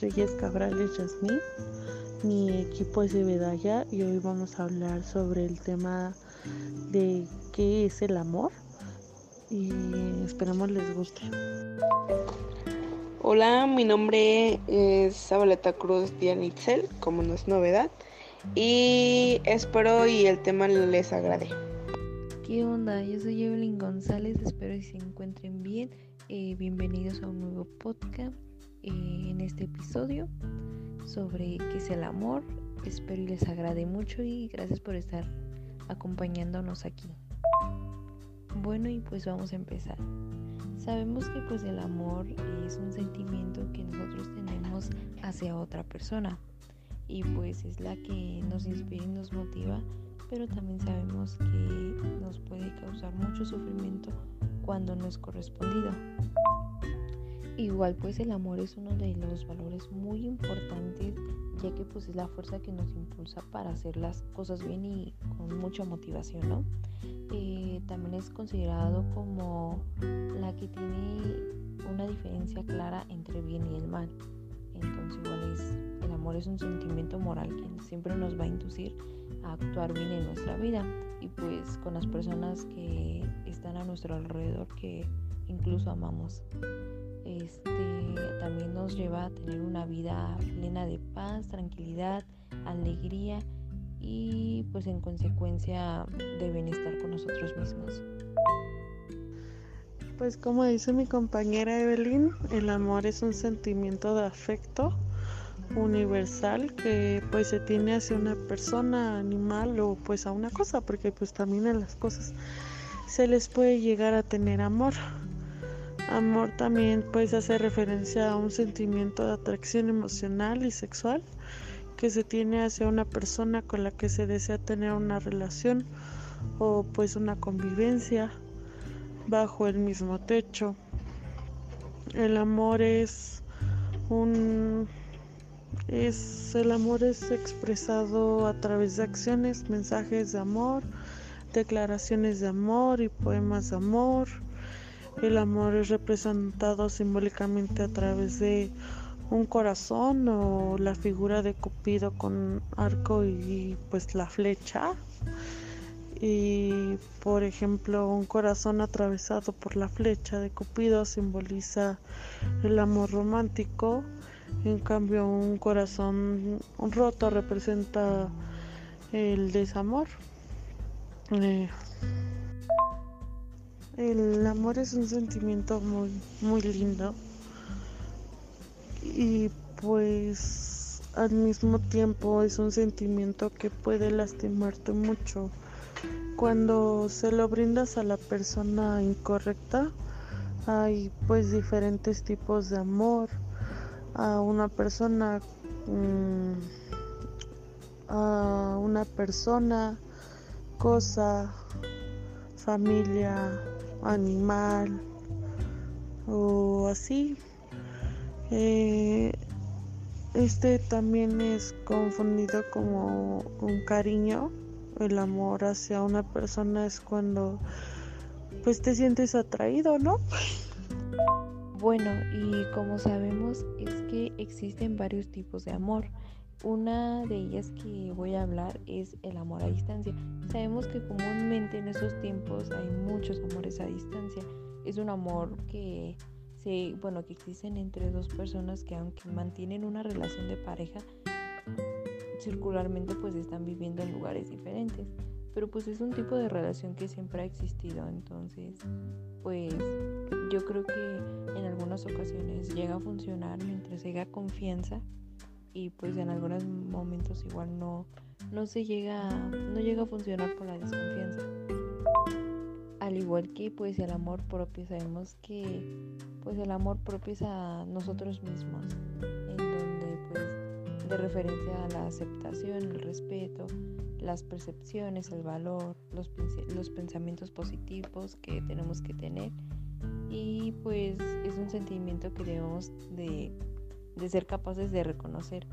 Reyes Cabrales Yasmín. Mi equipo es de Bedaya y hoy vamos a hablar sobre el tema de qué es el amor y esperamos les guste. Hola, mi nombre es Sabaleta Cruz Dianitzel, como no es novedad, y espero y el tema les agrade. ¿Qué onda? Yo soy Evelyn González, espero que se encuentren bien. Eh, bienvenidos a un nuevo podcast. En este episodio sobre qué es el amor. Espero y les agrade mucho y gracias por estar acompañándonos aquí. Bueno, y pues vamos a empezar. Sabemos que pues el amor es un sentimiento que nosotros tenemos hacia otra persona y pues es la que nos inspira y nos motiva, pero también sabemos que nos puede causar mucho sufrimiento cuando no es correspondido. Igual pues el amor es uno de los valores muy importantes ya que pues es la fuerza que nos impulsa para hacer las cosas bien y con mucha motivación, ¿no? Eh, también es considerado como la que tiene una diferencia clara entre bien y el mal. Entonces igual es, el amor es un sentimiento moral que siempre nos va a inducir a actuar bien en nuestra vida y pues con las personas que están a nuestro alrededor que incluso amamos este, también nos lleva a tener una vida plena de paz, tranquilidad, alegría y pues en consecuencia de bienestar con nosotros mismos. Pues como dice mi compañera Evelyn, el amor es un sentimiento de afecto universal que pues se tiene hacia una persona, animal o pues a una cosa, porque pues también en las cosas se les puede llegar a tener amor. Amor también pues hace referencia a un sentimiento de atracción emocional y sexual que se tiene hacia una persona con la que se desea tener una relación o pues una convivencia bajo el mismo techo. El amor es un es el amor es expresado a través de acciones, mensajes de amor, declaraciones de amor y poemas de amor el amor es representado simbólicamente a través de un corazón o la figura de Cupido con arco y pues la flecha. Y por ejemplo, un corazón atravesado por la flecha de Cupido simboliza el amor romántico. En cambio, un corazón roto representa el desamor. Eh, el amor es un sentimiento muy, muy lindo y pues al mismo tiempo es un sentimiento que puede lastimarte mucho. Cuando se lo brindas a la persona incorrecta, hay pues diferentes tipos de amor. A una persona, mm, a una persona, cosa, familia, animal o así. Eh, este también es confundido como un cariño. El amor hacia una persona es cuando pues te sientes atraído, ¿no? Bueno, y como sabemos es que existen varios tipos de amor. Una de ellas que voy a hablar es el amor a distancia. Sabemos que comúnmente en esos tiempos hay muchos amores a distancia. Es un amor que se, bueno, que existen entre dos personas que aunque mantienen una relación de pareja, circularmente pues están viviendo en lugares diferentes. Pero pues es un tipo de relación que siempre ha existido, entonces pues yo creo que en algunas ocasiones llega a funcionar mientras haya confianza y pues en algunos momentos igual no, no se llega, no llega a funcionar por la desconfianza. Al igual que pues el amor propio, sabemos que pues el amor propio es a nosotros mismos, en donde pues de referencia a la aceptación, el respeto, las percepciones, el valor, los, los pensamientos positivos que tenemos que tener y pues es un sentimiento que debemos de de ser capaces de reconocer.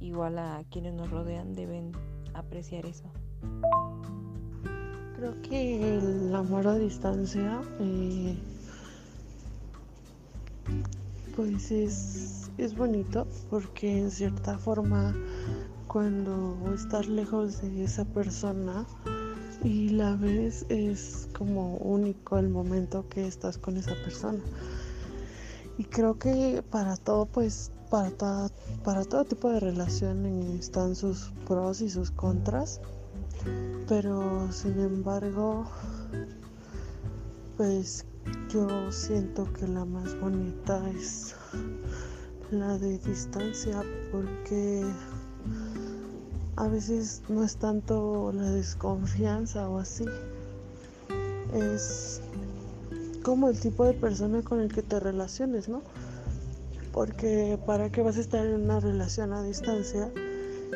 Igual a quienes nos rodean deben apreciar eso. Creo que el amor a distancia, eh, pues es es bonito porque en cierta forma cuando estás lejos de esa persona y la ves es como único el momento que estás con esa persona. Y creo que para todo pues para, para todo tipo de relación están sus pros y sus contras, pero sin embargo, pues yo siento que la más bonita es la de distancia porque a veces no es tanto la desconfianza o así, es como el tipo de persona con el que te relaciones, ¿no? Porque para qué vas a estar en una relación a distancia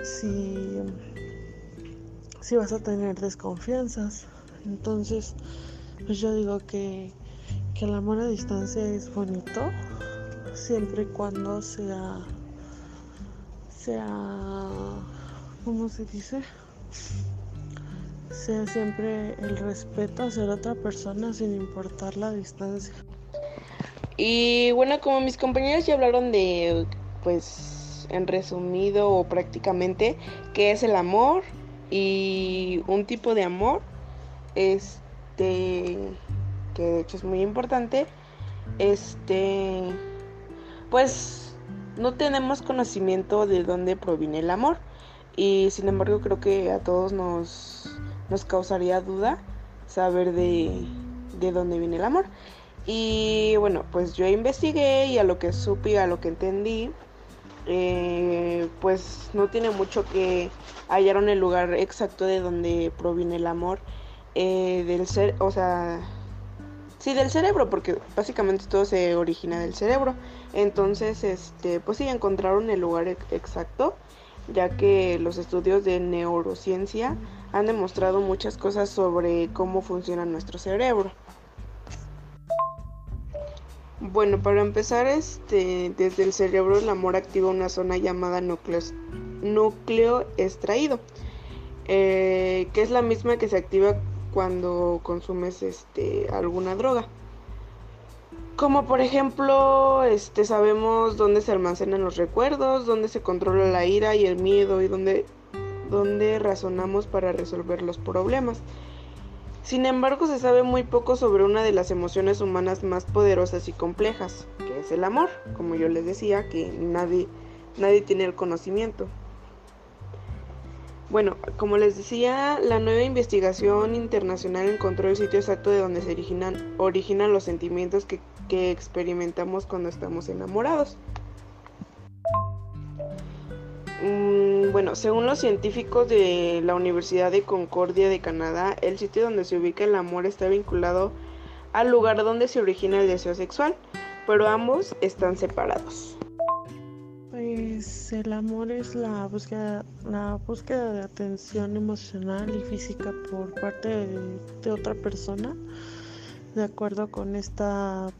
si, si vas a tener desconfianzas. Entonces, pues yo digo que, que el amor a distancia es bonito siempre y cuando sea sea ¿cómo se dice? sea siempre el respeto hacia la otra persona sin importar la distancia. Y bueno, como mis compañeros ya hablaron de, pues, en resumido o prácticamente, qué es el amor y un tipo de amor, este, que de hecho es muy importante, este, pues, no tenemos conocimiento de dónde proviene el amor y sin embargo creo que a todos nos, nos causaría duda saber de, de dónde viene el amor. Y bueno, pues yo investigué y a lo que supe y a lo que entendí, eh, pues no tiene mucho que hallaron el lugar exacto de donde proviene el amor eh, del ser, o sea, sí del cerebro, porque básicamente todo se origina del cerebro. Entonces, este, pues sí encontraron el lugar exacto, ya que los estudios de neurociencia han demostrado muchas cosas sobre cómo funciona nuestro cerebro. Bueno, para empezar, este, desde el cerebro el amor activa una zona llamada núcleo, extraído, eh, que es la misma que se activa cuando consumes este, alguna droga. Como por ejemplo, este, sabemos dónde se almacenan los recuerdos, dónde se controla la ira y el miedo y dónde, dónde razonamos para resolver los problemas. Sin embargo, se sabe muy poco sobre una de las emociones humanas más poderosas y complejas, que es el amor, como yo les decía, que nadie, nadie tiene el conocimiento. Bueno, como les decía, la nueva investigación internacional encontró el sitio exacto de donde se originan, los sentimientos que experimentamos cuando estamos enamorados. Mm, bueno, según los científicos de la Universidad de Concordia de Canadá, el sitio donde se ubica el amor está vinculado al lugar donde se origina el deseo sexual, pero ambos están separados. Pues el amor es la búsqueda, la búsqueda de atención emocional y física por parte de, otra persona, de acuerdo con esta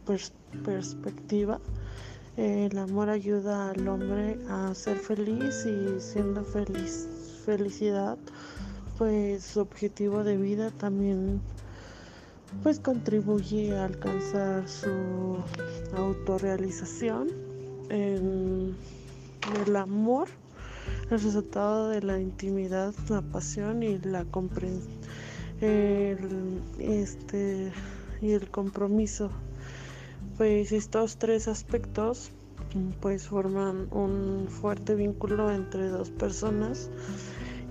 perspectiva. El amor ayuda al hombre a ser feliz y siendo feliz, felicidad, pues su objetivo de vida también pues contribuye a alcanzar su autorrealización. En el amor, el resultado de la intimidad, la pasión y la comprensión, este, y el compromiso pues estos tres aspectos pues forman un fuerte vínculo entre dos personas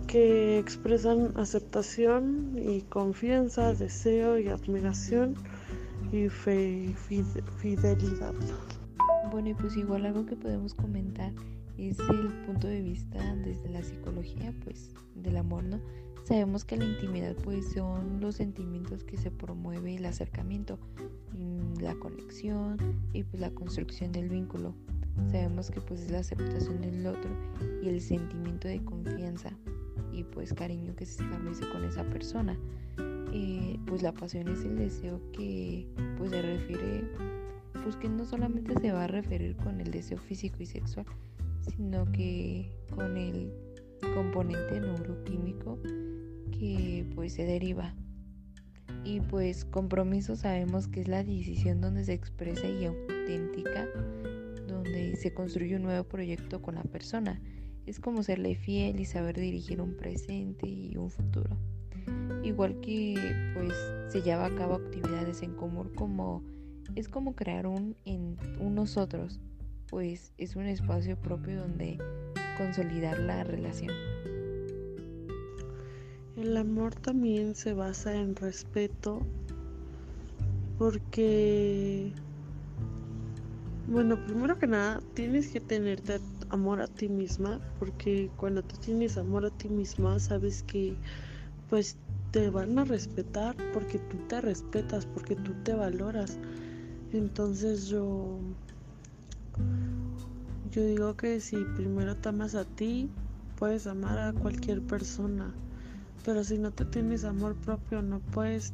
que expresan aceptación y confianza, deseo y admiración y fe fidelidad. Bueno, y pues igual algo que podemos comentar es el punto de vista desde la psicología, pues del amor, ¿no? Sabemos que la intimidad pues son los sentimientos que se promueve el acercamiento, mm, la conexión y pues la construcción del vínculo. Sabemos que pues es la aceptación del otro y el sentimiento de confianza y pues cariño que se establece con esa persona. Eh, pues la pasión es el deseo que pues se refiere pues que no solamente se va a referir con el deseo físico y sexual, sino que con el componente neuroquímico que pues se deriva. Y pues compromiso sabemos que es la decisión donde se expresa y auténtica donde se construye un nuevo proyecto con la persona. Es como serle fiel y saber dirigir un presente y un futuro. Igual que pues se lleva a cabo actividades en común como es como crear un en un nosotros, pues es un espacio propio donde consolidar la relación. El amor también se basa en respeto porque, bueno, primero que nada, tienes que tenerte amor a ti misma porque cuando tú tienes amor a ti misma, sabes que pues te van a respetar porque tú te respetas, porque tú te valoras. Entonces yo yo digo que si primero te amas a ti, puedes amar a cualquier persona. Pero si no te tienes amor propio, no puedes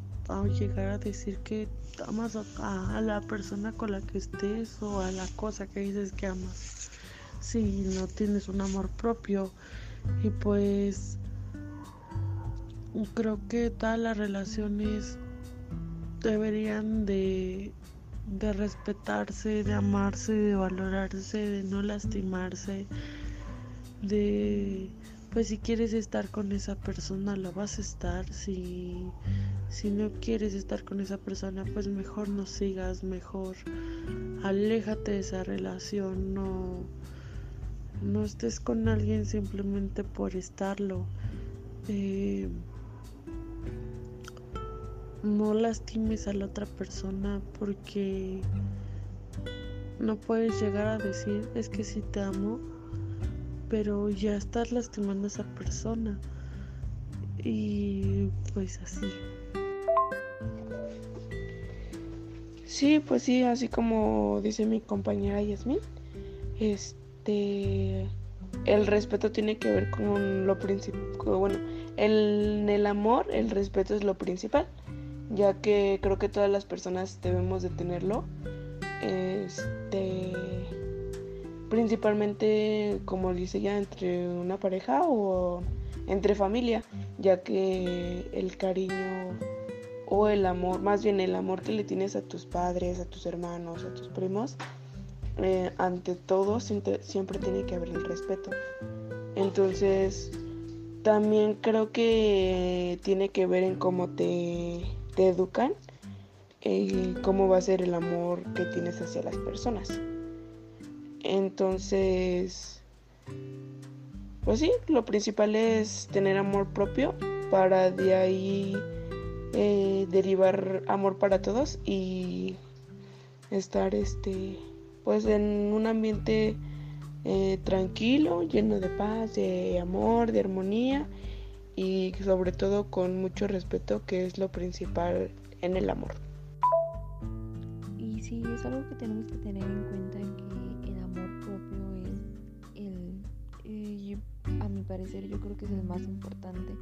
llegar a decir que amas a, a, la persona con la que estés o a la cosa que dices que amas. Si no tienes un amor propio. Y pues creo que todas las relaciones deberían de, de respetarse, de amarse, de valorarse, de no lastimarse, de pues si quieres estar con esa persona lo vas a estar, si, si no quieres estar con esa persona pues mejor no sigas, mejor aléjate de esa relación, no, no estés con alguien simplemente por estarlo. Eh, no lastimes a la otra persona porque no puedes llegar a decir es que sí te amo, pero ya estás lastimando a esa persona. Y pues así. Sí, pues sí, así como dice mi compañera Yasmin, este el respeto tiene que ver con lo principal, bueno, en el amor el respeto es lo principal ya que creo que todas las personas debemos de tenerlo. Este, principalmente, como dice ya, entre una pareja o entre familia, ya que el cariño o el amor, más bien el amor que le tienes a tus padres, a tus hermanos, a tus primos, eh, ante todo siempre tiene que haber el respeto. Entonces, también creo que tiene que ver en cómo te te educan eh, cómo va a ser el amor que tienes hacia las personas. Entonces, pues sí, lo principal es tener amor propio para de ahí eh, derivar amor para todos y estar este pues en un ambiente eh, tranquilo, lleno de paz, de amor, de armonía y sobre todo con mucho respeto que es lo principal en el amor. Y sí, es algo que tenemos que tener en cuenta que el amor propio es el, eh, a mi parecer yo creo que es el más importante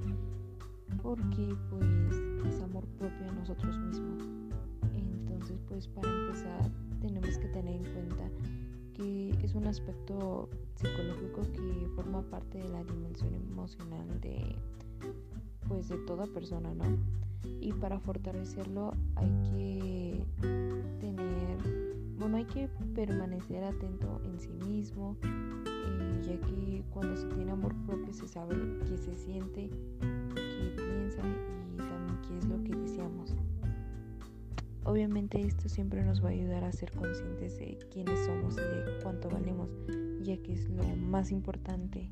porque pues es amor propio a nosotros mismos. Entonces pues para empezar tenemos que tener en cuenta que es un aspecto psicológico que forma parte de la dimensión emocional de pues de toda persona, ¿no? Y para fortalecerlo hay que tener, bueno, hay que permanecer atento en sí mismo, eh, ya que cuando se tiene amor propio se sabe qué se siente, qué piensa y también qué es lo que deseamos. Obviamente esto siempre nos va a ayudar a ser conscientes de quiénes somos y de cuánto valemos, ya que es lo más importante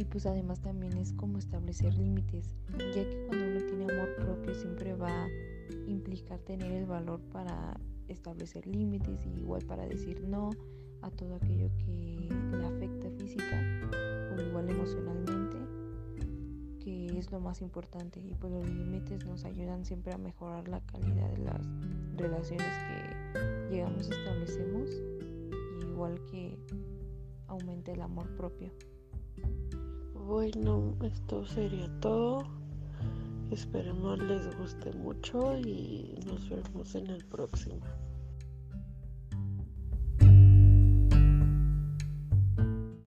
y pues además también es como establecer límites, ya que cuando uno tiene amor propio siempre va a implicar tener el valor para establecer límites y igual para decir no a todo aquello que le afecta física o igual emocionalmente, que es lo más importante. Y pues los límites nos ayudan siempre a mejorar la calidad de las relaciones que llegamos establecemos, igual que aumente el amor propio. Bueno, esto sería todo. Esperemos les guste mucho y nos vemos en el próximo.